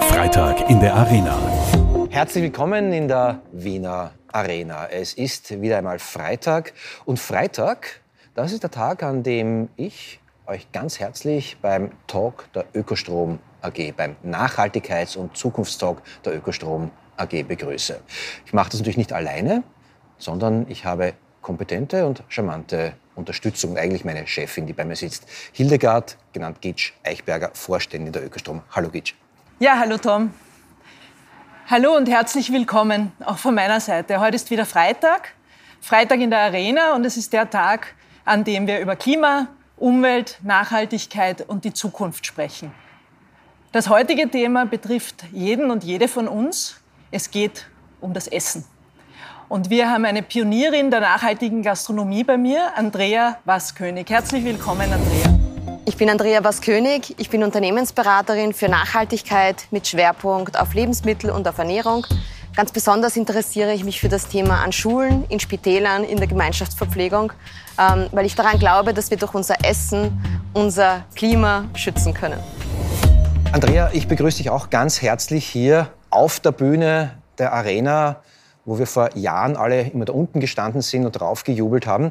Freitag in der Arena. Herzlich willkommen in der Wiener Arena. Es ist wieder einmal Freitag und Freitag, das ist der Tag, an dem ich euch ganz herzlich beim Talk der Ökostrom AG, beim Nachhaltigkeits- und Zukunftstalk der Ökostrom AG begrüße. Ich mache das natürlich nicht alleine, sondern ich habe kompetente und charmante Unterstützung eigentlich meine Chefin, die bei mir sitzt. Hildegard, genannt Gitsch Eichberger, Vorständin der Ökostrom. Hallo Gitsch. Ja, hallo Tom. Hallo und herzlich willkommen auch von meiner Seite. Heute ist wieder Freitag, Freitag in der Arena und es ist der Tag, an dem wir über Klima, Umwelt, Nachhaltigkeit und die Zukunft sprechen. Das heutige Thema betrifft jeden und jede von uns. Es geht um das Essen. Und wir haben eine Pionierin der nachhaltigen Gastronomie bei mir, Andrea Wasskönig. Herzlich willkommen, Andrea. Ich bin Andrea Waskönig, ich bin Unternehmensberaterin für Nachhaltigkeit mit Schwerpunkt auf Lebensmittel und auf Ernährung. Ganz besonders interessiere ich mich für das Thema an Schulen, in Spitälern, in der Gemeinschaftsverpflegung, ähm, weil ich daran glaube, dass wir durch unser Essen unser Klima schützen können. Andrea, ich begrüße dich auch ganz herzlich hier auf der Bühne der Arena, wo wir vor Jahren alle immer da unten gestanden sind und drauf gejubelt haben.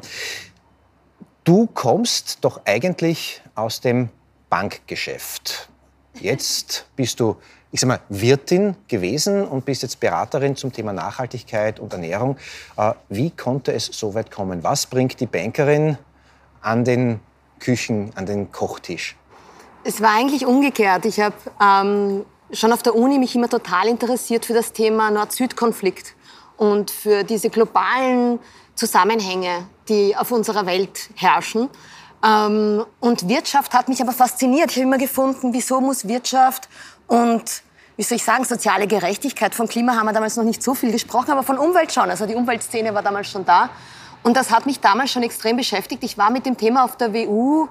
Du kommst doch eigentlich aus dem Bankgeschäft. Jetzt bist du, ich sag mal, Wirtin gewesen und bist jetzt Beraterin zum Thema Nachhaltigkeit und Ernährung. Äh, wie konnte es so weit kommen? Was bringt die Bankerin an den Küchen, an den Kochtisch? Es war eigentlich umgekehrt. Ich habe ähm, schon auf der Uni mich immer total interessiert für das Thema Nord-Süd-Konflikt und für diese globalen Zusammenhänge, die auf unserer Welt herrschen. Ähm, und Wirtschaft hat mich aber fasziniert. Ich habe immer gefunden, wieso muss Wirtschaft und wie soll ich sagen, soziale Gerechtigkeit. Vom Klima haben wir damals noch nicht so viel gesprochen, aber von Umwelt schon. Also die Umweltszene war damals schon da. Und das hat mich damals schon extrem beschäftigt. Ich war mit dem Thema auf der WU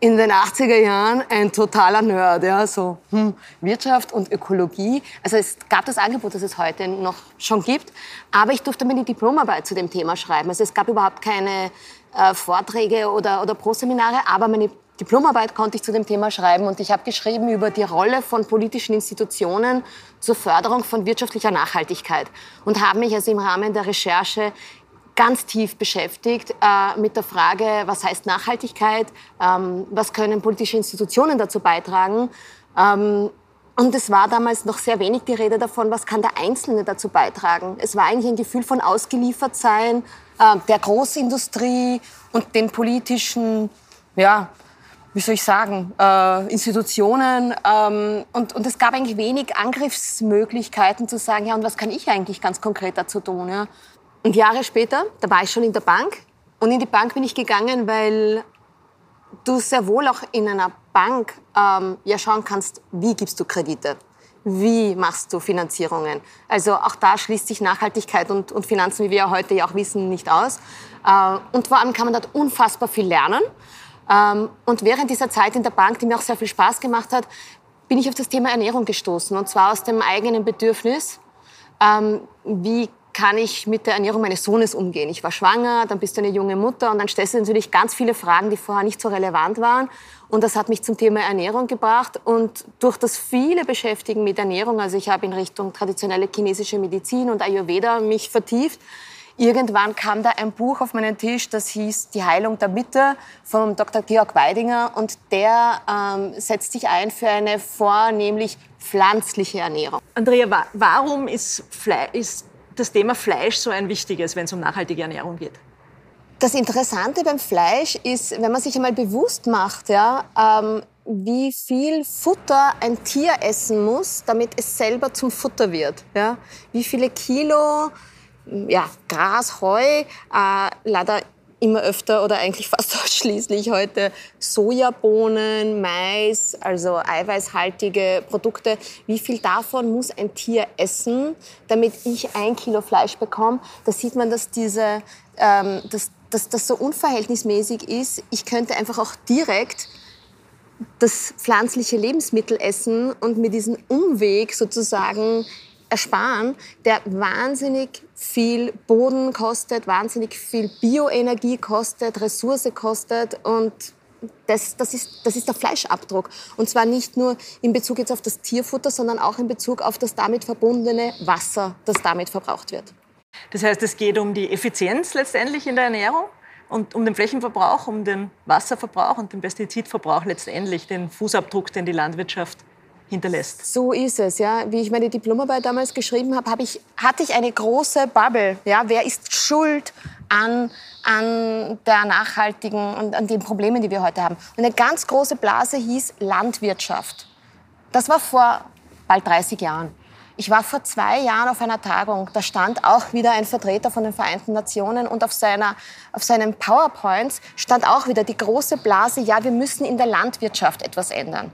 in den 80er Jahren ein totaler Nerd, ja, so hm, Wirtschaft und Ökologie. Also es gab das Angebot, das es heute noch schon gibt, aber ich durfte die Diplomarbeit zu dem Thema schreiben. Also es gab überhaupt keine äh, Vorträge oder, oder Pro-Seminare, aber meine Diplomarbeit konnte ich zu dem Thema schreiben und ich habe geschrieben über die Rolle von politischen Institutionen zur Förderung von wirtschaftlicher Nachhaltigkeit und habe mich also im Rahmen der Recherche ganz tief beschäftigt äh, mit der Frage, was heißt Nachhaltigkeit, ähm, was können politische Institutionen dazu beitragen. Ähm, und es war damals noch sehr wenig die Rede davon, was kann der Einzelne dazu beitragen. Es war eigentlich ein Gefühl von Ausgeliefertsein äh, der Großindustrie und den politischen, ja, wie soll ich sagen, äh, Institutionen. Ähm, und, und es gab eigentlich wenig Angriffsmöglichkeiten zu sagen, ja, und was kann ich eigentlich ganz konkret dazu tun? Ja? Und Jahre später, da war ich schon in der Bank. Und in die Bank bin ich gegangen, weil du sehr wohl auch in einer Bank ähm, ja schauen kannst, wie gibst du Kredite, wie machst du Finanzierungen. Also auch da schließt sich Nachhaltigkeit und, und Finanzen, wie wir ja heute ja auch wissen, nicht aus. Äh, und vor allem kann man dort unfassbar viel lernen. Ähm, und während dieser Zeit in der Bank, die mir auch sehr viel Spaß gemacht hat, bin ich auf das Thema Ernährung gestoßen. Und zwar aus dem eigenen Bedürfnis. Ähm, wie kann ich mit der Ernährung meines Sohnes umgehen? Ich war schwanger, dann bist du eine junge Mutter und dann stellst du natürlich ganz viele Fragen, die vorher nicht so relevant waren. Und das hat mich zum Thema Ernährung gebracht. Und durch das viele Beschäftigen mit Ernährung, also ich habe in Richtung traditionelle chinesische Medizin und Ayurveda mich vertieft, Irgendwann kam da ein Buch auf meinen Tisch, das hieß Die Heilung der Mitte von Dr. Georg Weidinger und der ähm, setzt sich ein für eine vornehmlich pflanzliche Ernährung. Andrea, warum ist, Fle ist das Thema Fleisch so ein wichtiges, wenn es um nachhaltige Ernährung geht? Das Interessante beim Fleisch ist, wenn man sich einmal bewusst macht, ja, ähm, wie viel Futter ein Tier essen muss, damit es selber zum Futter wird. Ja? Wie viele Kilo ja, Gras, Heu, äh, leider immer öfter oder eigentlich fast ausschließlich heute Sojabohnen, Mais, also eiweißhaltige Produkte. Wie viel davon muss ein Tier essen, damit ich ein Kilo Fleisch bekomme? Da sieht man, dass diese, ähm, dass, dass das so unverhältnismäßig ist. Ich könnte einfach auch direkt das pflanzliche Lebensmittel essen und mir diesen Umweg sozusagen ersparen, der wahnsinnig viel Boden kostet, wahnsinnig viel Bioenergie kostet, Ressource kostet und das, das, ist, das ist der Fleischabdruck. Und zwar nicht nur in Bezug jetzt auf das Tierfutter, sondern auch in Bezug auf das damit verbundene Wasser, das damit verbraucht wird. Das heißt, es geht um die Effizienz letztendlich in der Ernährung und um den Flächenverbrauch, um den Wasserverbrauch und den Pestizidverbrauch letztendlich, den Fußabdruck, den die Landwirtschaft hinterlässt. So ist es, ja. Wie ich meine Diplomarbeit damals geschrieben habe, hab ich, hatte ich eine große Bubble. Ja. Wer ist schuld an, an der nachhaltigen und an den Problemen, die wir heute haben? Und eine ganz große Blase hieß Landwirtschaft. Das war vor bald 30 Jahren. Ich war vor zwei Jahren auf einer Tagung, da stand auch wieder ein Vertreter von den Vereinten Nationen und auf, seiner, auf seinen PowerPoints stand auch wieder die große Blase, ja, wir müssen in der Landwirtschaft etwas ändern.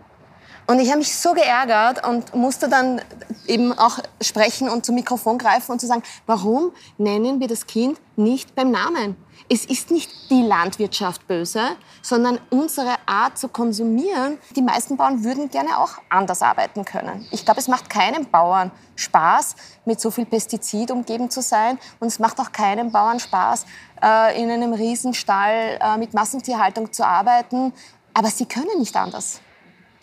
Und ich habe mich so geärgert und musste dann eben auch sprechen und zum Mikrofon greifen und zu sagen, warum nennen wir das Kind nicht beim Namen? Es ist nicht die Landwirtschaft böse, sondern unsere Art zu konsumieren. Die meisten Bauern würden gerne auch anders arbeiten können. Ich glaube, es macht keinem Bauern Spaß, mit so viel Pestizid umgeben zu sein. Und es macht auch keinem Bauern Spaß, äh, in einem Riesenstall äh, mit Massentierhaltung zu arbeiten. Aber sie können nicht anders.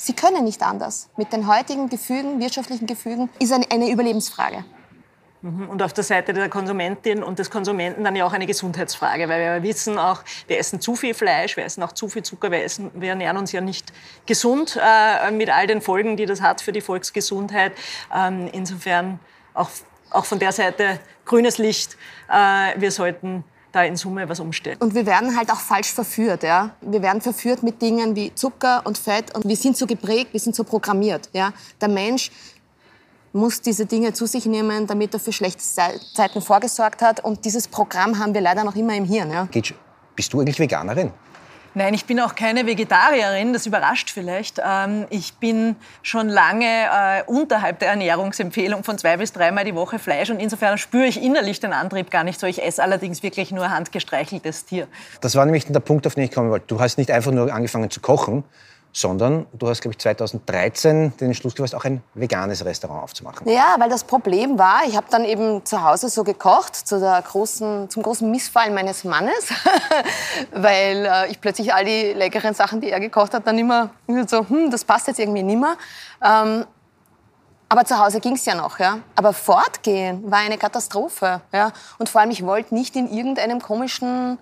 Sie können nicht anders. Mit den heutigen Gefügen, wirtschaftlichen Gefügen, ist eine, Überlebensfrage. Mhm. Und auf der Seite der Konsumentin und des Konsumenten dann ja auch eine Gesundheitsfrage, weil wir wissen auch, wir essen zu viel Fleisch, wir essen auch zu viel Zucker, wir, essen, wir ernähren uns ja nicht gesund äh, mit all den Folgen, die das hat für die Volksgesundheit. Ähm, insofern auch, auch von der Seite grünes Licht. Äh, wir sollten da in Summe was umstellen. Und wir werden halt auch falsch verführt. Ja? Wir werden verführt mit Dingen wie Zucker und Fett und wir sind so geprägt, wir sind so programmiert. Ja? Der Mensch muss diese Dinge zu sich nehmen, damit er für schlechte Zeiten vorgesorgt hat. Und dieses Programm haben wir leider noch immer im Hirn. Ja? Bist du eigentlich Veganerin? Nein, ich bin auch keine Vegetarierin, das überrascht vielleicht. Ähm, ich bin schon lange äh, unterhalb der Ernährungsempfehlung von zwei bis dreimal die Woche Fleisch und insofern spüre ich innerlich den Antrieb gar nicht so. Ich esse allerdings wirklich nur handgestreicheltes Tier. Das war nämlich der Punkt, auf den ich kommen wollte. Du hast nicht einfach nur angefangen zu kochen, sondern du hast, glaube ich, 2013 den Entschluss gefasst, auch ein veganes Restaurant aufzumachen. Ja, weil das Problem war, ich habe dann eben zu Hause so gekocht, zu der großen, zum großen Missfallen meines Mannes, weil äh, ich plötzlich all die leckeren Sachen, die er gekocht hat, dann immer so, hm, das passt jetzt irgendwie nimmer. Ähm, aber zu Hause ging es ja noch, ja. Aber fortgehen war eine Katastrophe, ja. Und vor allem, ich wollte nicht in irgendeinem komischen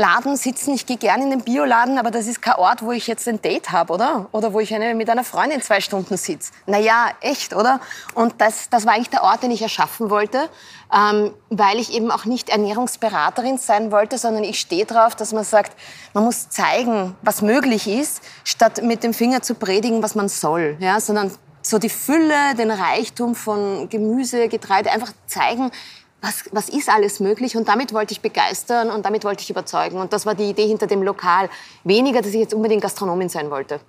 Laden sitzen. Ich gehe gerne in den Bioladen, aber das ist kein Ort, wo ich jetzt ein Date habe, oder? Oder wo ich eine, mit einer Freundin zwei Stunden sitze. Naja, echt, oder? Und das, das war eigentlich der Ort, den ich erschaffen wollte, ähm, weil ich eben auch nicht Ernährungsberaterin sein wollte, sondern ich stehe darauf, dass man sagt, man muss zeigen, was möglich ist, statt mit dem Finger zu predigen, was man soll, ja? sondern so die Fülle, den Reichtum von Gemüse, Getreide einfach zeigen, was, was ist alles möglich? Und damit wollte ich begeistern und damit wollte ich überzeugen. Und das war die Idee hinter dem Lokal. Weniger, dass ich jetzt unbedingt Gastronomin sein wollte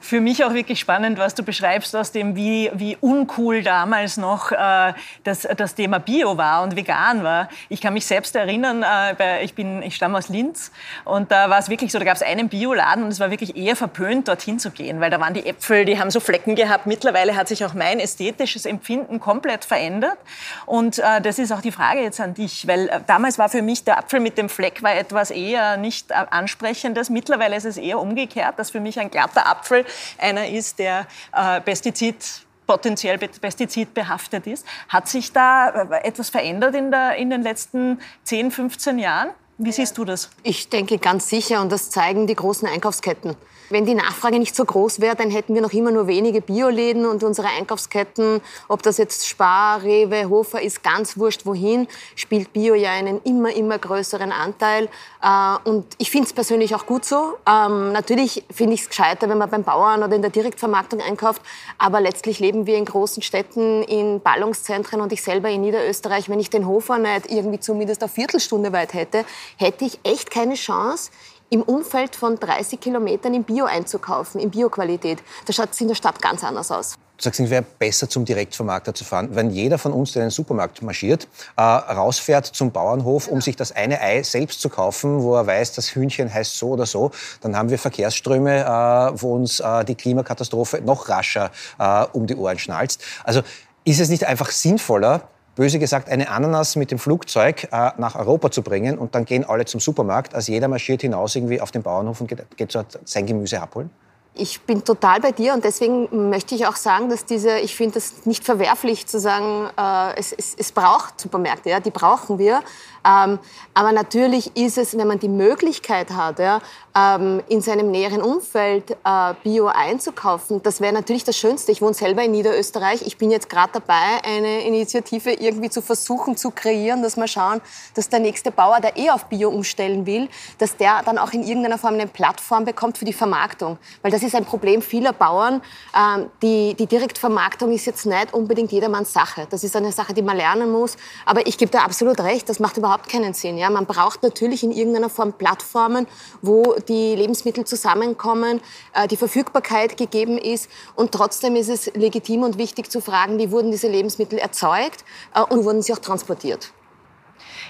für mich auch wirklich spannend, was du beschreibst aus dem, wie, wie uncool damals noch äh, das, das Thema Bio war und vegan war. Ich kann mich selbst erinnern, äh, bei, ich, bin, ich stamme aus Linz und da war es wirklich so, da gab es einen Bioladen und es war wirklich eher verpönt, dorthin zu gehen, weil da waren die Äpfel, die haben so Flecken gehabt. Mittlerweile hat sich auch mein ästhetisches Empfinden komplett verändert und äh, das ist auch die Frage jetzt an dich, weil äh, damals war für mich der Apfel mit dem Fleck war etwas eher nicht äh, ansprechendes. Mittlerweile ist es eher umgekehrt, dass für mich ein glatter Apfel einer ist, der äh, Pestizid potenziell pestizidbehaftet ist. Hat sich da äh, etwas verändert in, der, in den letzten 10, 15 Jahren? Wie siehst du das? Ich denke ganz sicher und das zeigen die großen Einkaufsketten. Wenn die Nachfrage nicht so groß wäre, dann hätten wir noch immer nur wenige Bioläden und unsere Einkaufsketten, ob das jetzt Spar, Rewe, Hofer ist, ganz wurscht wohin, spielt Bio ja einen immer, immer größeren Anteil. Äh, und ich finde es persönlich auch gut so. Ähm, natürlich finde ich es gescheiter, wenn man beim Bauern oder in der Direktvermarktung einkauft. Aber letztlich leben wir in großen Städten, in Ballungszentren und ich selber in Niederösterreich. Wenn ich den Hofer nicht irgendwie zumindest eine Viertelstunde weit hätte, hätte ich echt keine Chance, im Umfeld von 30 Kilometern im Bio einzukaufen, in Bioqualität. Da schaut es in der Stadt ganz anders aus. Du sagst, es wäre besser, zum Direktvermarkter zu fahren. Wenn jeder von uns, der in den Supermarkt marschiert, äh, rausfährt zum Bauernhof, um sich das eine Ei selbst zu kaufen, wo er weiß, das Hühnchen heißt so oder so, dann haben wir Verkehrsströme, äh, wo uns äh, die Klimakatastrophe noch rascher äh, um die Ohren schnalzt. Also ist es nicht einfach sinnvoller, böse gesagt, eine Ananas mit dem Flugzeug äh, nach Europa zu bringen und dann gehen alle zum Supermarkt, als jeder marschiert hinaus irgendwie auf den Bauernhof und geht, geht dort sein Gemüse abholen? Ich bin total bei dir und deswegen möchte ich auch sagen, dass diese, ich finde es nicht verwerflich zu sagen, äh, es, es, es braucht Supermärkte, ja, die brauchen wir. Ähm, aber natürlich ist es, wenn man die Möglichkeit hat, ja, ähm, in seinem näheren Umfeld äh, Bio einzukaufen, das wäre natürlich das Schönste. Ich wohne selber in Niederösterreich. Ich bin jetzt gerade dabei, eine Initiative irgendwie zu versuchen zu kreieren, dass wir schauen, dass der nächste Bauer, der eh auf Bio umstellen will, dass der dann auch in irgendeiner Form eine Plattform bekommt für die Vermarktung. Weil das ist ein Problem vieler Bauern. Ähm, die, die Direktvermarktung ist jetzt nicht unbedingt jedermanns Sache. Das ist eine Sache, die man lernen muss. Aber ich gebe da absolut recht, das macht überhaupt keinen Sinn. Ja? Man braucht natürlich in irgendeiner Form Plattformen, wo die Lebensmittel zusammenkommen, äh, die Verfügbarkeit gegeben ist. Und trotzdem ist es legitim und wichtig zu fragen, wie wurden diese Lebensmittel erzeugt äh, und wurden sie auch transportiert.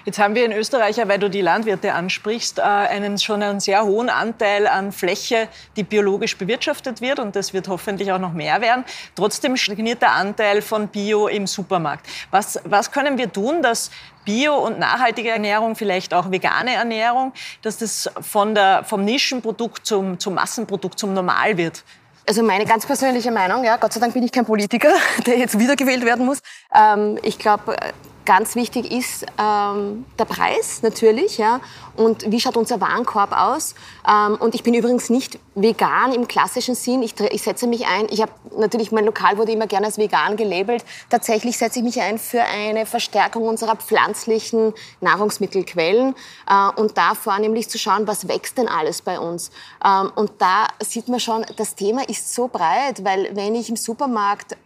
Jetzt haben wir in Österreich, weil du die Landwirte ansprichst, äh, einen schon einen sehr hohen Anteil an Fläche, die biologisch bewirtschaftet wird. Und das wird hoffentlich auch noch mehr werden. Trotzdem stagniert der Anteil von Bio im Supermarkt. Was, was können wir tun, dass Bio- und nachhaltige Ernährung, vielleicht auch vegane Ernährung, dass das von der, vom Nischenprodukt zum, zum Massenprodukt, zum Normal wird? Also meine ganz persönliche Meinung, ja, Gott sei Dank bin ich kein Politiker, der jetzt wiedergewählt werden muss. Ähm, ich glaube, Ganz wichtig ist ähm, der Preis natürlich, ja, und wie schaut unser Warenkorb aus. Ähm, und ich bin übrigens nicht vegan im klassischen Sinn. Ich, ich setze mich ein. Ich habe natürlich mein Lokal wurde immer gerne als vegan gelabelt. Tatsächlich setze ich mich ein für eine Verstärkung unserer pflanzlichen Nahrungsmittelquellen äh, und da vornehmlich zu schauen, was wächst denn alles bei uns. Ähm, und da sieht man schon, das Thema ist so breit, weil wenn ich im Supermarkt äh,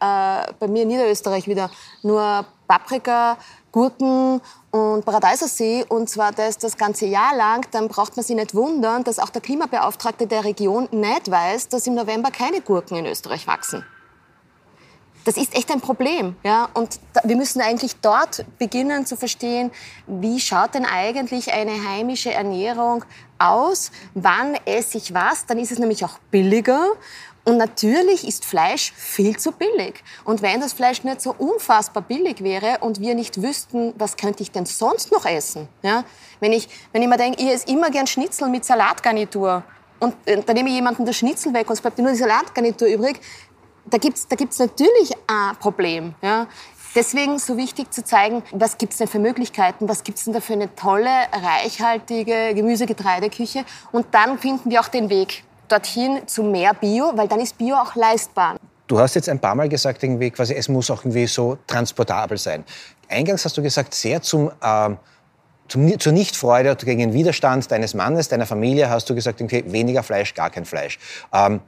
bei mir in Niederösterreich wieder nur Paprika, Gurken und Paradeiser sehe, und zwar das das ganze Jahr lang, dann braucht man sich nicht wundern, dass auch der Klimabeauftragte der Region nicht weiß, dass im November keine Gurken in Österreich wachsen. Das ist echt ein Problem. Ja? Und wir müssen eigentlich dort beginnen zu verstehen, wie schaut denn eigentlich eine heimische Ernährung aus? Wann esse ich was? Dann ist es nämlich auch billiger. Und natürlich ist Fleisch viel zu billig. Und wenn das Fleisch nicht so unfassbar billig wäre und wir nicht wüssten, was könnte ich denn sonst noch essen? Ja? Wenn, ich, wenn ich mir denke, ich esse immer gern Schnitzel mit Salatgarnitur und äh, dann nehme ich jemanden das Schnitzel weg und es bleibt nur die Salatgarnitur übrig, da gibt's da gibt's natürlich ein Problem. Ja? Deswegen so wichtig zu zeigen, was gibt's denn für Möglichkeiten, was gibt's denn da für eine tolle, reichhaltige Gemüsegetreideküche und dann finden wir auch den Weg dorthin zu mehr Bio, weil dann ist Bio auch leistbar. Du hast jetzt ein paar Mal gesagt, irgendwie quasi, es muss auch irgendwie so transportabel sein. Eingangs hast du gesagt, sehr zum, ähm, zum, zur Nichtfreude gegen den Widerstand deines Mannes, deiner Familie, hast du gesagt, okay, weniger Fleisch, gar kein Fleisch. Ähm,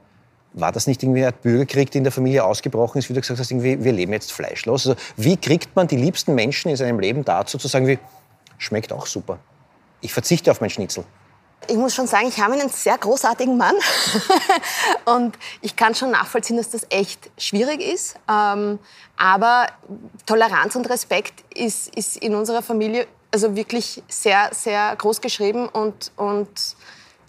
war das nicht irgendwie ein Bürgerkrieg, der in der Familie ausgebrochen ist, wie du gesagt hast, irgendwie, wir leben jetzt fleischlos? Also, wie kriegt man die liebsten Menschen in seinem Leben dazu, zu sagen, wie, schmeckt auch super. Ich verzichte auf mein Schnitzel. Ich muss schon sagen, ich habe einen sehr großartigen Mann. und ich kann schon nachvollziehen, dass das echt schwierig ist. Ähm, aber Toleranz und Respekt ist, ist in unserer Familie also wirklich sehr, sehr groß geschrieben. Und, und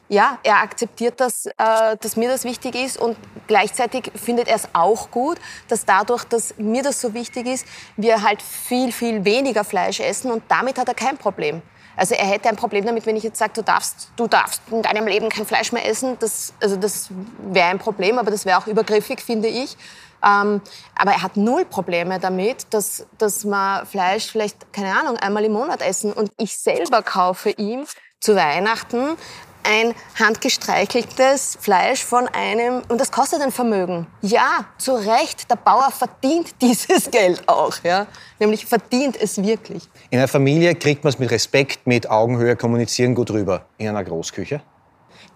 ja, er akzeptiert das, äh, dass mir das wichtig ist. Und gleichzeitig findet er es auch gut, dass dadurch, dass mir das so wichtig ist, wir halt viel, viel weniger Fleisch essen. Und damit hat er kein Problem. Also er hätte ein Problem damit, wenn ich jetzt sage, du darfst, du darfst in deinem Leben kein Fleisch mehr essen. Das, also das wäre ein Problem, aber das wäre auch übergriffig, finde ich. Ähm, aber er hat null Probleme damit, dass, dass man Fleisch vielleicht, keine Ahnung, einmal im Monat essen. Und ich selber kaufe ihm zu Weihnachten ein handgestreicheltes Fleisch von einem, und das kostet ein Vermögen. Ja, zu Recht, der Bauer verdient dieses Geld auch, ja. Nämlich verdient es wirklich. In einer Familie kriegt man es mit Respekt, mit Augenhöhe, kommunizieren gut rüber. In einer Großküche?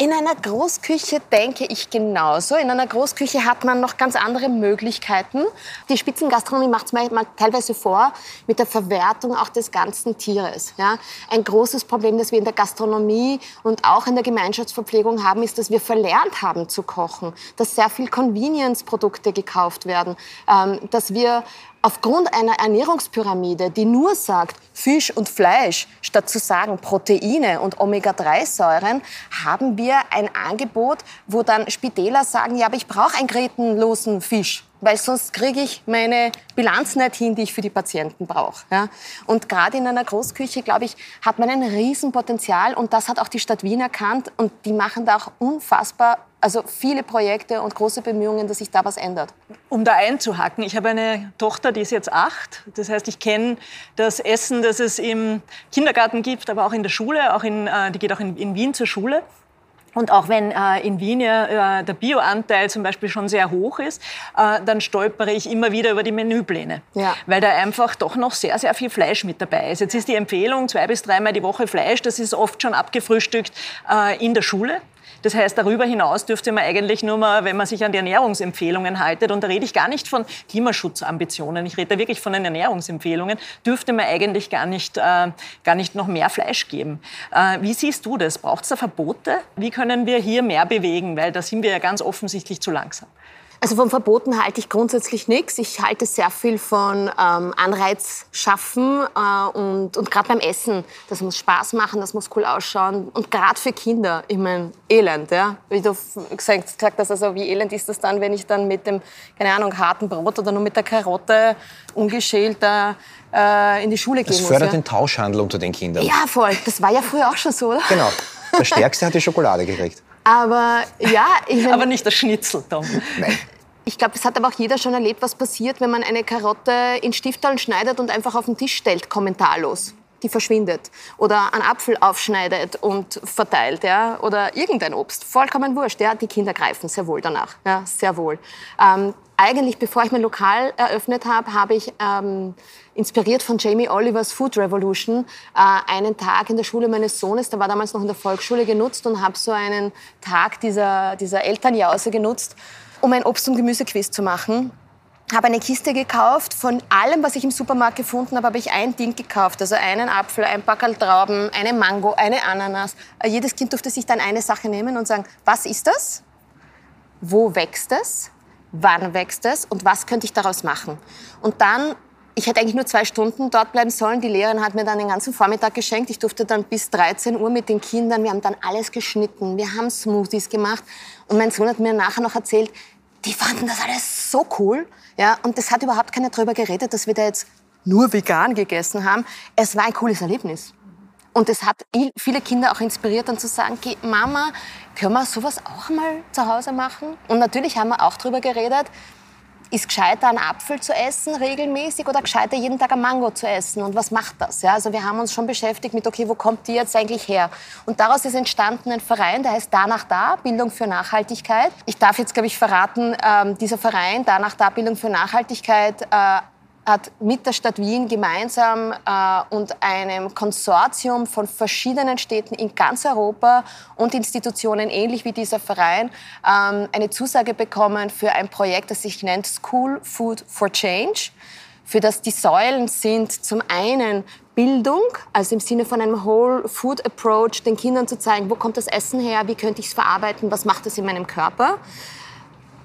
In einer Großküche denke ich genauso. In einer Großküche hat man noch ganz andere Möglichkeiten. Die Spitzengastronomie macht es teilweise vor mit der Verwertung auch des ganzen Tieres. Ja. Ein großes Problem, das wir in der Gastronomie und auch in der Gemeinschaftsverpflegung haben, ist, dass wir verlernt haben zu kochen, dass sehr viel Convenience-Produkte gekauft werden, ähm, dass wir aufgrund einer Ernährungspyramide, die nur sagt Fisch und Fleisch, statt zu sagen Proteine und Omega-3-Säuren, haben wir ein Angebot, wo dann Spitäler sagen, ja, aber ich brauche einen grätenlosen Fisch. weil sonst kriege ich meine Bilanz nicht hin, die ich für die Patienten brauche. Ja? Und gerade in einer Großküche, glaube ich, hat man ein Riesenpotenzial und das hat auch die Stadt Wien erkannt und die machen da auch unfassbar also viele Projekte und große Bemühungen, dass sich da was ändert. Um da einzuhaken, ich habe eine Tochter, die ist jetzt acht. Das heißt, ich kenne das Essen, das es im Kindergarten gibt, aber auch in der Schule. Auch in, äh, die geht auch in, in Wien zur Schule. Und auch wenn äh, in Wien ja, äh, der Bioanteil zum Beispiel schon sehr hoch ist, äh, dann stolpere ich immer wieder über die Menüpläne, ja. weil da einfach doch noch sehr, sehr viel Fleisch mit dabei ist. Jetzt ist die Empfehlung zwei bis dreimal die Woche Fleisch, das ist oft schon abgefrühstückt äh, in der Schule. Das heißt, darüber hinaus dürfte man eigentlich nur mal, wenn man sich an die Ernährungsempfehlungen haltet, und da rede ich gar nicht von Klimaschutzambitionen, ich rede da wirklich von den Ernährungsempfehlungen, dürfte man eigentlich gar nicht, äh, gar nicht noch mehr Fleisch geben. Äh, wie siehst du das? Braucht es da Verbote? Wie können wir hier mehr bewegen? Weil da sind wir ja ganz offensichtlich zu langsam. Also von Verboten halte ich grundsätzlich nichts. Ich halte sehr viel von ähm, Anreiz schaffen äh, und, und gerade beim Essen. Das muss Spaß machen, das muss cool ausschauen und gerade für Kinder. Ich meine, Elend, ja. Wie du gesagt, gesagt hast, also wie elend ist das dann, wenn ich dann mit dem, keine Ahnung, harten Brot oder nur mit der Karotte ungeschält äh, in die Schule gehen muss. Das fördert ja? den Tauschhandel unter den Kindern. Ja, voll. Das war ja früher auch schon so, oder? Genau. Der Stärkste hat die Schokolade gekriegt. Aber ja, ich mein, Aber nicht das Schnitzel, Tom. Nein. Ich glaube, es hat aber auch jeder schon erlebt, was passiert, wenn man eine Karotte in Stifteln schneidet und einfach auf den Tisch stellt, kommentarlos. Die verschwindet. Oder einen Apfel aufschneidet und verteilt. Ja? Oder irgendein Obst. Vollkommen wurscht. Ja? Die Kinder greifen sehr wohl danach. Ja? Sehr wohl. Ähm, eigentlich, bevor ich mein Lokal eröffnet habe, habe ich ähm, inspiriert von Jamie Olivers Food Revolution äh, einen Tag in der Schule meines Sohnes, der war damals noch in der Volksschule, genutzt und habe so einen Tag dieser, dieser Elternjause genutzt, um ein Obst- und Gemüsequiz zu machen habe eine Kiste gekauft. Von allem, was ich im Supermarkt gefunden habe, habe ich ein Ding gekauft. Also einen Apfel, ein Packerl Trauben, eine Mango, eine Ananas. Äh, jedes Kind durfte sich dann eine Sache nehmen und sagen, was ist das? Wo wächst es? Wann wächst es? Und was könnte ich daraus machen? Und dann ich hätte eigentlich nur zwei Stunden dort bleiben sollen. Die Lehrerin hat mir dann den ganzen Vormittag geschenkt. Ich durfte dann bis 13 Uhr mit den Kindern. Wir haben dann alles geschnitten. Wir haben Smoothies gemacht. Und mein Sohn hat mir nachher noch erzählt, die fanden das alles so cool. Ja, und es hat überhaupt keiner darüber geredet, dass wir da jetzt nur vegan gegessen haben. Es war ein cooles Erlebnis. Und es hat viele Kinder auch inspiriert, dann zu sagen, Mama, können wir sowas auch mal zu Hause machen? Und natürlich haben wir auch darüber geredet, ist gescheiter, einen Apfel zu essen regelmäßig oder gescheiter, jeden Tag ein Mango zu essen? Und was macht das? Ja, also wir haben uns schon beschäftigt mit, okay, wo kommt die jetzt eigentlich her? Und daraus ist entstanden ein Verein, der heißt Danach Da, Bildung für Nachhaltigkeit. Ich darf jetzt, glaube ich, verraten, ähm, dieser Verein, Danach Da, Bildung für Nachhaltigkeit, äh, hat mit der Stadt Wien gemeinsam äh, und einem Konsortium von verschiedenen Städten in ganz Europa und Institutionen, ähnlich wie dieser Verein, ähm, eine Zusage bekommen für ein Projekt, das sich nennt School Food for Change, für das die Säulen sind zum einen Bildung, also im Sinne von einem Whole Food Approach, den Kindern zu zeigen, wo kommt das Essen her, wie könnte ich es verarbeiten, was macht es in meinem Körper.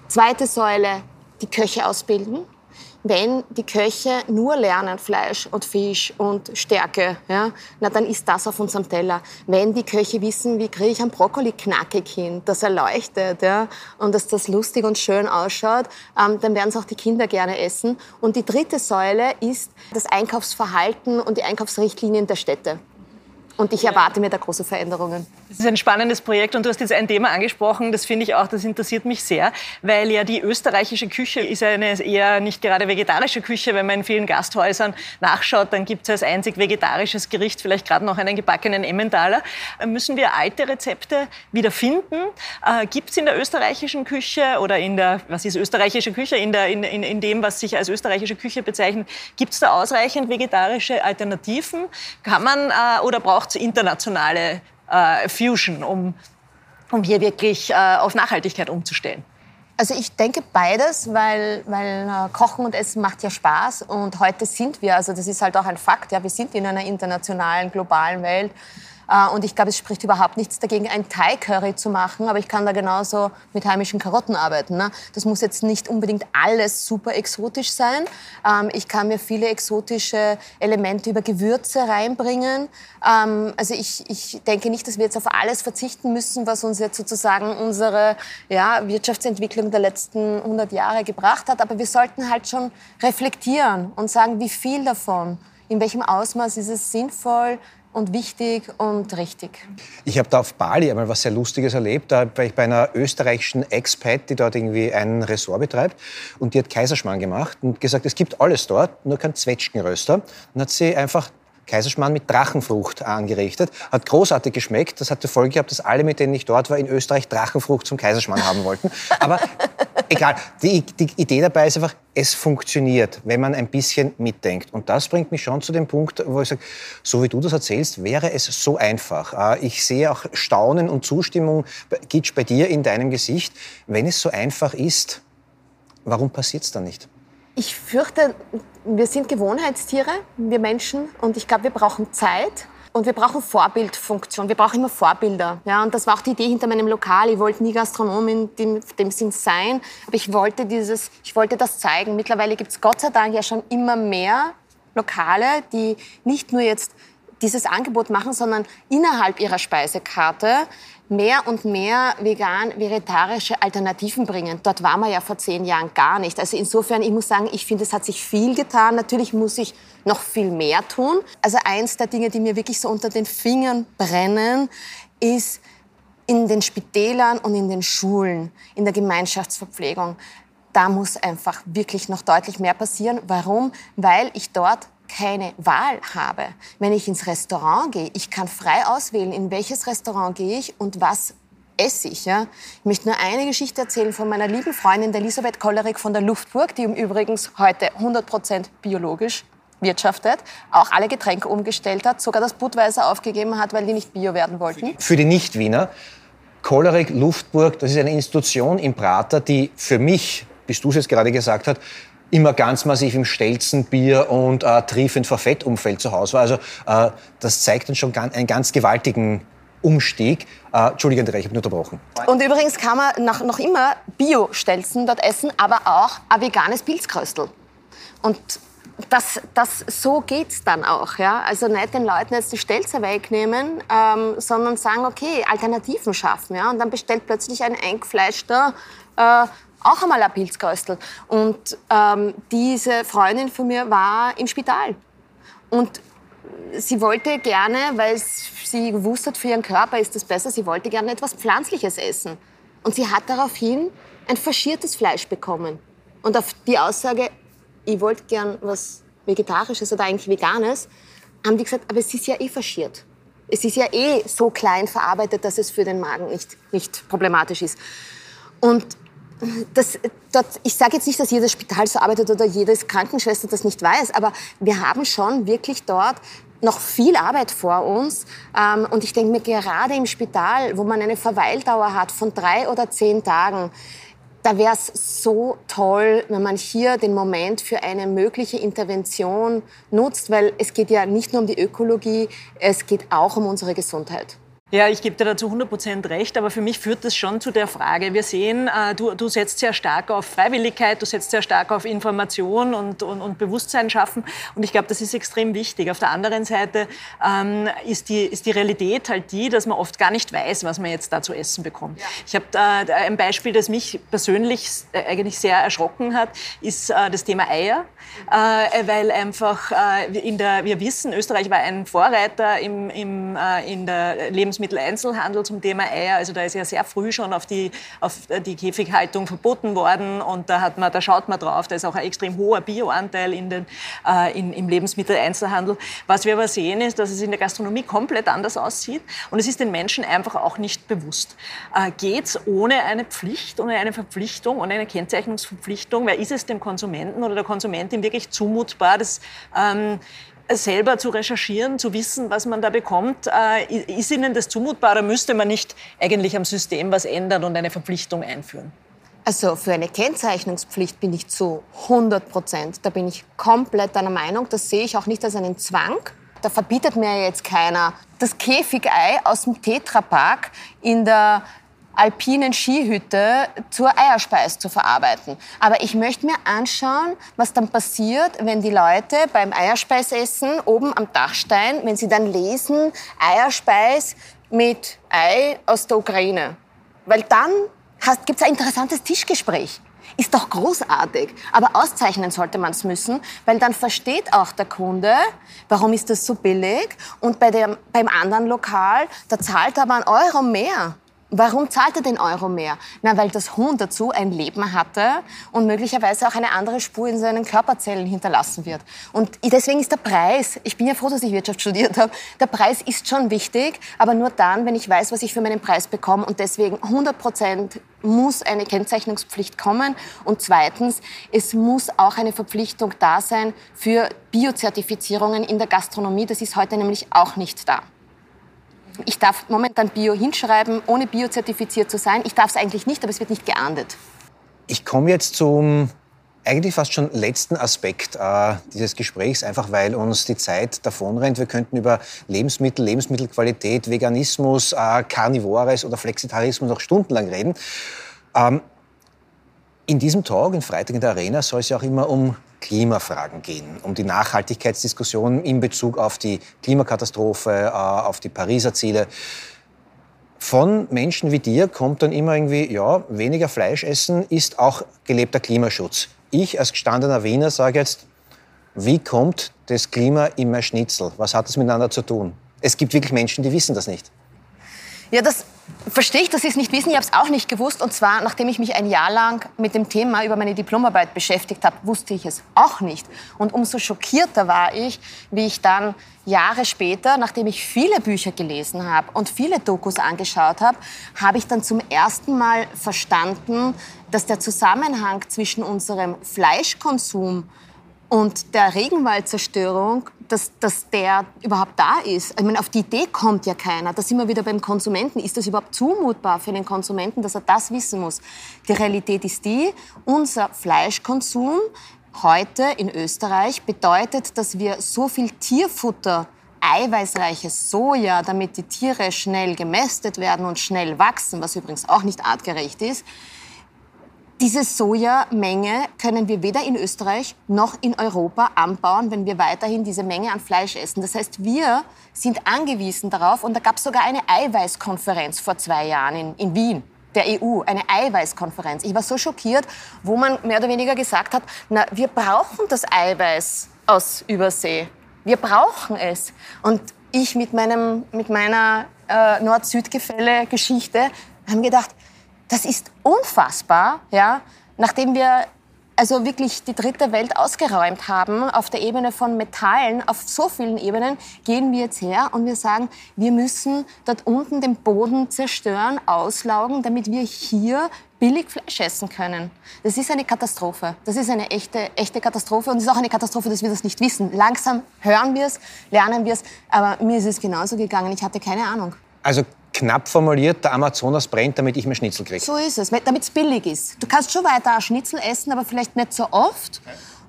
Zweite Säule, die Köche ausbilden wenn die Köche nur lernen Fleisch und Fisch und Stärke, ja, na dann ist das auf unserem Teller. Wenn die Köche wissen, wie kriege ich einen Brokkoli knackig hin, dass er leuchtet ja, und dass das lustig und schön ausschaut, ähm, dann werden es auch die Kinder gerne essen. Und die dritte Säule ist das Einkaufsverhalten und die Einkaufsrichtlinien der Städte. Und ich erwarte mir da große Veränderungen. Das ist ein spannendes Projekt und du hast jetzt ein Thema angesprochen, das finde ich auch, das interessiert mich sehr, weil ja die österreichische Küche ist eine eher nicht gerade vegetarische Küche. Wenn man in vielen Gasthäusern nachschaut, dann gibt es als einzig vegetarisches Gericht vielleicht gerade noch einen gebackenen Emmentaler. Müssen wir alte Rezepte wieder finden? Äh, gibt es in der österreichischen Küche oder in der, was ist österreichische Küche, in, der, in, in, in dem, was sich als österreichische Küche bezeichnet, gibt es da ausreichend vegetarische Alternativen? Kann man äh, oder braucht braucht es internationale äh, Fusion, um, um hier wirklich äh, auf Nachhaltigkeit umzustellen? Also ich denke beides, weil, weil äh, Kochen und Essen macht ja Spaß und heute sind wir, also das ist halt auch ein Fakt, ja, wir sind in einer internationalen, globalen Welt. Äh, und ich glaube, es spricht überhaupt nichts dagegen, ein Thai-Curry zu machen, aber ich kann da genauso mit heimischen Karotten arbeiten. Ne? Das muss jetzt nicht unbedingt alles super exotisch sein. Ähm, ich kann mir viele exotische Elemente über Gewürze reinbringen. Ähm, also ich, ich denke nicht, dass wir jetzt auf alles verzichten müssen, was uns jetzt sozusagen unsere ja, Wirtschaftsentwicklung der letzten 100 Jahre gebracht hat. Aber wir sollten halt schon reflektieren und sagen, wie viel davon, in welchem Ausmaß ist es sinnvoll, und wichtig und richtig. Ich habe da auf Bali einmal was sehr Lustiges erlebt. Da war ich bei einer österreichischen Expat, die dort irgendwie ein Ressort betreibt. Und die hat Kaiserschmarrn gemacht und gesagt, es gibt alles dort, nur kein Zwetschgenröster. Dann hat sie einfach Kaiserschmarrn mit Drachenfrucht angerichtet. Hat großartig geschmeckt. Das hat die Folge gehabt, dass alle, mit denen ich dort war, in Österreich Drachenfrucht zum Kaiserschmarrn haben wollten. Aber egal. Die, die, Idee dabei ist einfach, es funktioniert, wenn man ein bisschen mitdenkt. Und das bringt mich schon zu dem Punkt, wo ich sage, so wie du das erzählst, wäre es so einfach. Äh, ich sehe auch Staunen und Zustimmung, Gitsch, bei dir in deinem Gesicht. Wenn es so einfach ist, warum passiert es dann nicht? Ich fürchte, wir sind Gewohnheitstiere, wir Menschen, und ich glaube, wir brauchen Zeit. Und wir brauchen Vorbildfunktion. Wir brauchen immer Vorbilder. Ja, und das war auch die Idee hinter meinem Lokal. Ich wollte nie Gastronom in dem, Sinn sein, aber ich wollte, dieses, ich wollte das zeigen. Mittlerweile gibt es Gott sei Dank ja schon immer mehr Lokale, die nicht nur jetzt dieses Angebot machen, sondern innerhalb ihrer Speisekarte mehr und mehr vegan-vegetarische Alternativen bringen. Dort waren wir ja vor zehn Jahren gar nicht. Also insofern, ich muss sagen, ich finde, es hat sich viel getan. Natürlich muss ich noch viel mehr tun. Also eins der Dinge, die mir wirklich so unter den Fingern brennen, ist in den Spitälern und in den Schulen, in der Gemeinschaftsverpflegung. Da muss einfach wirklich noch deutlich mehr passieren. Warum? Weil ich dort keine Wahl habe. Wenn ich ins Restaurant gehe, ich kann frei auswählen, in welches Restaurant gehe ich und was esse ich. Ja? Ich möchte nur eine Geschichte erzählen von meiner lieben Freundin, Elisabeth Kollerig von der Luftburg, die übrigens heute 100% biologisch wirtschaftet, auch alle Getränke umgestellt hat, sogar das Budweiser aufgegeben hat, weil die nicht bio werden wollten. Für die Nicht-Wiener, Kollerig, Luftburg, das ist eine Institution im Prater, die für mich, bis du es jetzt gerade gesagt hast, immer ganz massiv im Stelzenbier und äh, triefend vor Fettumfeld zu Hause war. Also äh, das zeigt dann schon einen ganz gewaltigen Umstieg. Äh, Entschuldigung, ich habe nur unterbrochen. Und übrigens kann man noch, noch immer Bio-Stelzen dort essen, aber auch ein veganes Pilzkröstel. Und das, das, so geht's dann auch. Ja? Also nicht den Leuten jetzt die Stelze wegnehmen, ähm, sondern sagen, okay, Alternativen schaffen. Ja? Und dann bestellt plötzlich ein eingefleischter äh, auch einmal ein Pilzkostel. Und ähm, diese Freundin von mir war im Spital. Und sie wollte gerne, weil sie gewusst hat, für ihren Körper ist das besser, sie wollte gerne etwas Pflanzliches essen. Und sie hat daraufhin ein faschiertes Fleisch bekommen. Und auf die Aussage, ich wollte gern was Vegetarisches oder eigentlich Veganes, haben die gesagt, aber es ist ja eh faschiert. Es ist ja eh so klein verarbeitet, dass es für den Magen nicht, nicht problematisch ist. Und das, dort, ich sage jetzt nicht, dass jedes Spital so arbeitet oder jedes Krankenschwester das nicht weiß, aber wir haben schon wirklich dort noch viel Arbeit vor uns. Ähm, und ich denke mir, gerade im Spital, wo man eine Verweildauer hat von drei oder zehn Tagen, da wäre es so toll, wenn man hier den Moment für eine mögliche Intervention nutzt, weil es geht ja nicht nur um die Ökologie, es geht auch um unsere Gesundheit. Ja, ich gebe dir dazu 100% recht, aber für mich führt das schon zu der Frage. Wir sehen, äh, du, du setzt sehr stark auf Freiwilligkeit, du setzt sehr stark auf Information und, und, und Bewusstsein schaffen und ich glaube, das ist extrem wichtig. Auf der anderen Seite ähm, ist, die, ist die Realität halt die, dass man oft gar nicht weiß, was man jetzt da zu essen bekommt. Ja. Ich habe äh, ein Beispiel, das mich persönlich äh, eigentlich sehr erschrocken hat, ist äh, das Thema Eier, äh, weil einfach in der, wir wissen, Österreich war ein Vorreiter im, im, in der Lebensmittel Lebensmitteleinzelhandel zum Thema Eier. Also da ist ja sehr früh schon auf die, auf die Käfighaltung verboten worden und da, hat man, da schaut man drauf, da ist auch ein extrem hoher Bioanteil in den, äh, in, im Lebensmitteleinzelhandel. Was wir aber sehen, ist, dass es in der Gastronomie komplett anders aussieht und es ist den Menschen einfach auch nicht bewusst. Äh, Geht es ohne eine Pflicht, ohne eine Verpflichtung, ohne eine Kennzeichnungsverpflichtung? Wer ist es dem Konsumenten oder der Konsumentin wirklich zumutbar, das ähm, selber zu recherchieren, zu wissen, was man da bekommt. Äh, ist Ihnen das zumutbar oder müsste man nicht eigentlich am System was ändern und eine Verpflichtung einführen? Also für eine Kennzeichnungspflicht bin ich zu 100 Prozent. Da bin ich komplett einer Meinung. Das sehe ich auch nicht als einen Zwang, da verbietet mir jetzt keiner, das Käfigei aus dem Tetrapack in der alpinen Skihütte zur Eierspeis zu verarbeiten. Aber ich möchte mir anschauen, was dann passiert, wenn die Leute beim Eierspeisessen oben am Dachstein, wenn sie dann lesen, Eierspeis mit Ei aus der Ukraine. Weil dann gibt es ein interessantes Tischgespräch. Ist doch großartig. Aber auszeichnen sollte man es müssen, weil dann versteht auch der Kunde, warum ist das so billig. Und bei dem, beim anderen Lokal, da zahlt er aber einen Euro mehr. Warum zahlt er den Euro mehr? Na, weil das Huhn dazu ein Leben hatte und möglicherweise auch eine andere Spur in seinen Körperzellen hinterlassen wird. Und deswegen ist der Preis, ich bin ja froh, dass ich Wirtschaft studiert habe, der Preis ist schon wichtig, aber nur dann, wenn ich weiß, was ich für meinen Preis bekomme. Und deswegen 100 Prozent muss eine Kennzeichnungspflicht kommen. Und zweitens, es muss auch eine Verpflichtung da sein für Biozertifizierungen in der Gastronomie. Das ist heute nämlich auch nicht da. Ich darf momentan Bio hinschreiben, ohne biozertifiziert zu sein. Ich darf es eigentlich nicht, aber es wird nicht geahndet. Ich komme jetzt zum eigentlich fast schon letzten Aspekt äh, dieses Gesprächs, einfach weil uns die Zeit davonrennt. Wir könnten über Lebensmittel, Lebensmittelqualität, Veganismus, äh, Carnivores oder Flexitarismus noch stundenlang reden. Ähm, in diesem Talk, in Freitag in der Arena, soll es ja auch immer um Klimafragen gehen, um die Nachhaltigkeitsdiskussion in Bezug auf die Klimakatastrophe, äh, auf die Pariser Ziele. Von Menschen wie dir kommt dann immer irgendwie, ja, weniger Fleisch essen ist auch gelebter Klimaschutz. Ich als gestandener Wiener sage jetzt, wie kommt das Klima in mein Schnitzel? Was hat das miteinander zu tun? Es gibt wirklich Menschen, die wissen das nicht. Ja, das verstehe ich, dass Sie es nicht wissen. Ich habe es auch nicht gewusst. Und zwar, nachdem ich mich ein Jahr lang mit dem Thema über meine Diplomarbeit beschäftigt habe, wusste ich es auch nicht. Und umso schockierter war ich, wie ich dann Jahre später, nachdem ich viele Bücher gelesen habe und viele Dokus angeschaut habe, habe ich dann zum ersten Mal verstanden, dass der Zusammenhang zwischen unserem Fleischkonsum und der Regenwaldzerstörung, dass, dass der überhaupt da ist. Ich meine, auf die Idee kommt ja keiner. Da sind wir wieder beim Konsumenten. Ist das überhaupt zumutbar für den Konsumenten, dass er das wissen muss? Die Realität ist die, unser Fleischkonsum heute in Österreich bedeutet, dass wir so viel Tierfutter eiweißreiches Soja, damit die Tiere schnell gemästet werden und schnell wachsen, was übrigens auch nicht artgerecht ist, diese Sojamenge können wir weder in Österreich noch in Europa anbauen, wenn wir weiterhin diese Menge an Fleisch essen. Das heißt, wir sind angewiesen darauf, und da gab es sogar eine Eiweißkonferenz vor zwei Jahren in, in Wien der EU, eine Eiweißkonferenz. Ich war so schockiert, wo man mehr oder weniger gesagt hat, na, wir brauchen das Eiweiß aus Übersee. Wir brauchen es. Und ich mit, meinem, mit meiner äh, Nord-Süd-Gefälle-Geschichte haben gedacht, das ist unfassbar, ja, nachdem wir also wirklich die dritte Welt ausgeräumt haben auf der Ebene von Metallen, auf so vielen Ebenen, gehen wir jetzt her und wir sagen, wir müssen dort unten den Boden zerstören, auslaugen, damit wir hier billig Fleisch essen können. Das ist eine Katastrophe. Das ist eine echte, echte Katastrophe und es ist auch eine Katastrophe, dass wir das nicht wissen. Langsam hören wir es, lernen wir es, aber mir ist es genauso gegangen. Ich hatte keine Ahnung. Also knapp formuliert, der Amazonas brennt, damit ich mehr Schnitzel kriege. So ist es, damit es billig ist. Du kannst schon weiter Schnitzel essen, aber vielleicht nicht so oft.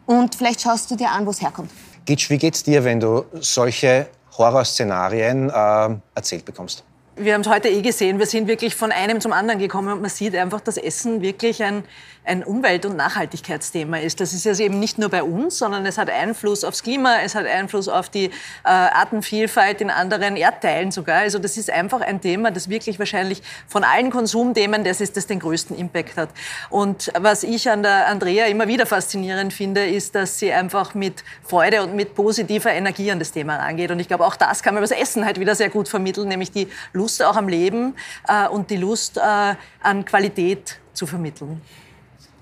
Und vielleicht schaust du dir an, wo es herkommt. Gitsch, wie geht's dir, wenn du solche Horrorszenarien äh, erzählt bekommst? Wir haben es heute eh gesehen, wir sind wirklich von einem zum anderen gekommen und man sieht einfach, dass Essen wirklich ein, ein Umwelt- und Nachhaltigkeitsthema ist. Das ist jetzt eben nicht nur bei uns, sondern es hat Einfluss aufs Klima, es hat Einfluss auf die äh, Artenvielfalt in anderen Erdteilen sogar. Also das ist einfach ein Thema, das wirklich wahrscheinlich von allen Konsumthemen, das ist das den größten Impact hat. Und was ich an der Andrea immer wieder faszinierend finde, ist, dass sie einfach mit Freude und mit positiver Energie an das Thema rangeht. Und ich glaube, auch das kann man über das Essen halt wieder sehr gut vermitteln, nämlich die Lust auch am Leben äh, und die Lust äh, an Qualität zu vermitteln.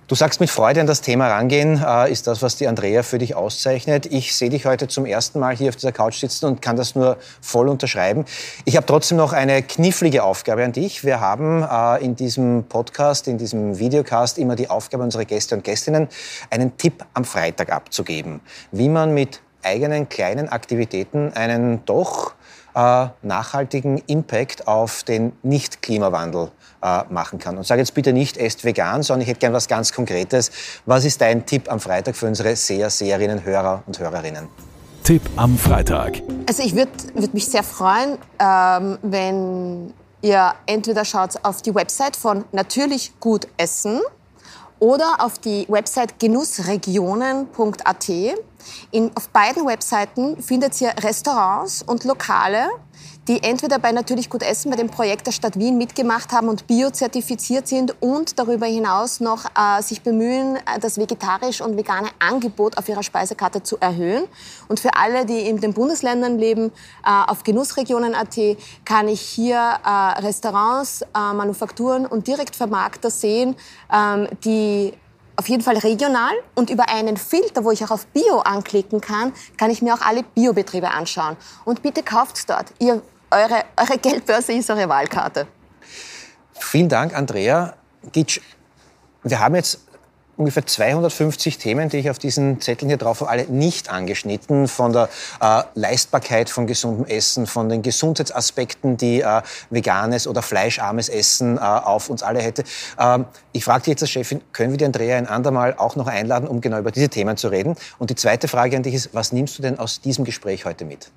Du sagst mit Freude an das Thema rangehen, äh, ist das, was die Andrea für dich auszeichnet. Ich sehe dich heute zum ersten Mal hier auf dieser Couch sitzen und kann das nur voll unterschreiben. Ich habe trotzdem noch eine knifflige Aufgabe an dich. Wir haben äh, in diesem Podcast, in diesem Videocast immer die Aufgabe, unsere Gäste und Gästinnen einen Tipp am Freitag abzugeben, wie man mit eigenen kleinen Aktivitäten einen doch äh, nachhaltigen Impact auf den Nicht-Klimawandel äh, machen kann. Und sage jetzt bitte nicht, esst vegan, sondern ich hätte gern was ganz Konkretes. Was ist dein Tipp am Freitag für unsere Seher, Seherinnen, Hörer und Hörerinnen? Tipp am Freitag. Also ich würde würd mich sehr freuen, ähm, wenn ihr entweder schaut auf die Website von Natürlich Gut Essen oder auf die Website genussregionen.at. auf beiden Webseiten findet ihr Restaurants und Lokale, die entweder bei Natürlich Gut Essen bei dem Projekt der Stadt Wien mitgemacht haben und biozertifiziert sind und darüber hinaus noch äh, sich bemühen, äh, das vegetarische und vegane Angebot auf ihrer Speisekarte zu erhöhen. Und für alle, die in den Bundesländern leben, äh, auf genussregionen.at kann ich hier äh, Restaurants, äh, Manufakturen und Direktvermarkter sehen, ähm, die auf jeden Fall regional und über einen Filter, wo ich auch auf Bio anklicken kann, kann ich mir auch alle Biobetriebe anschauen. Und bitte kauft dort. Ihr eure, eure Geldbörse ist eure Wahlkarte. Vielen Dank, Andrea. Gitsch, wir haben jetzt ungefähr 250 Themen, die ich auf diesen Zetteln hier drauf habe, alle nicht angeschnitten. Von der äh, Leistbarkeit von gesundem Essen, von den Gesundheitsaspekten, die äh, veganes oder fleischarmes Essen äh, auf uns alle hätte. Ähm, ich frage dich jetzt als Chefin, können wir die Andrea ein andermal auch noch einladen, um genau über diese Themen zu reden? Und die zweite Frage an dich ist, was nimmst du denn aus diesem Gespräch heute mit?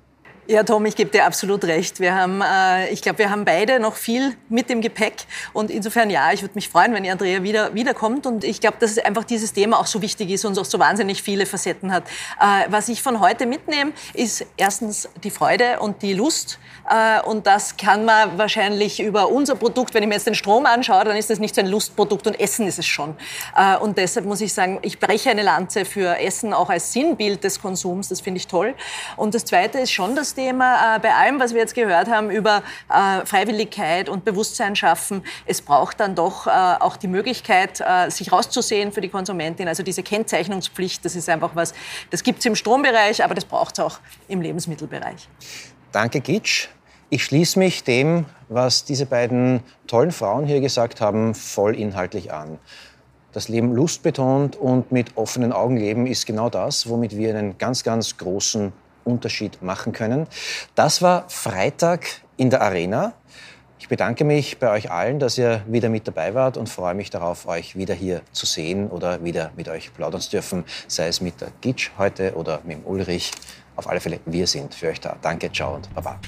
Ja, Tom, ich gebe dir absolut recht. Wir haben, äh, ich glaube, wir haben beide noch viel mit dem Gepäck. Und insofern, ja, ich würde mich freuen, wenn Andrea wieder wiederkommt. Und ich glaube, dass einfach dieses Thema auch so wichtig ist und auch so wahnsinnig viele Facetten hat. Äh, was ich von heute mitnehme, ist erstens die Freude und die Lust. Äh, und das kann man wahrscheinlich über unser Produkt, wenn ich mir jetzt den Strom anschaue, dann ist das nicht so ein Lustprodukt und Essen ist es schon. Äh, und deshalb muss ich sagen, ich breche eine Lanze für Essen auch als Sinnbild des Konsums. Das finde ich toll. Und das Zweite ist schon das Thema, äh, bei allem, was wir jetzt gehört haben über äh, Freiwilligkeit und Bewusstsein schaffen, es braucht dann doch äh, auch die Möglichkeit, sich rauszusehen für die Konsumentin. Also diese Kennzeichnungspflicht, das ist einfach was, das gibt es im Strombereich, aber das braucht es auch im Lebensmittelbereich. Danke, Gitsch. Ich schließe mich dem, was diese beiden tollen Frauen hier gesagt haben, voll inhaltlich an. Das Leben lustbetont und mit offenen Augen leben ist genau das, womit wir einen ganz, ganz großen Unterschied machen können. Das war Freitag in der Arena. Ich bedanke mich bei euch allen, dass ihr wieder mit dabei wart und freue mich darauf, euch wieder hier zu sehen oder wieder mit euch plaudern zu dürfen, sei es mit der Gitsch heute oder mit dem Ulrich. Auf alle Fälle, wir sind für euch da. Danke, ciao und baba.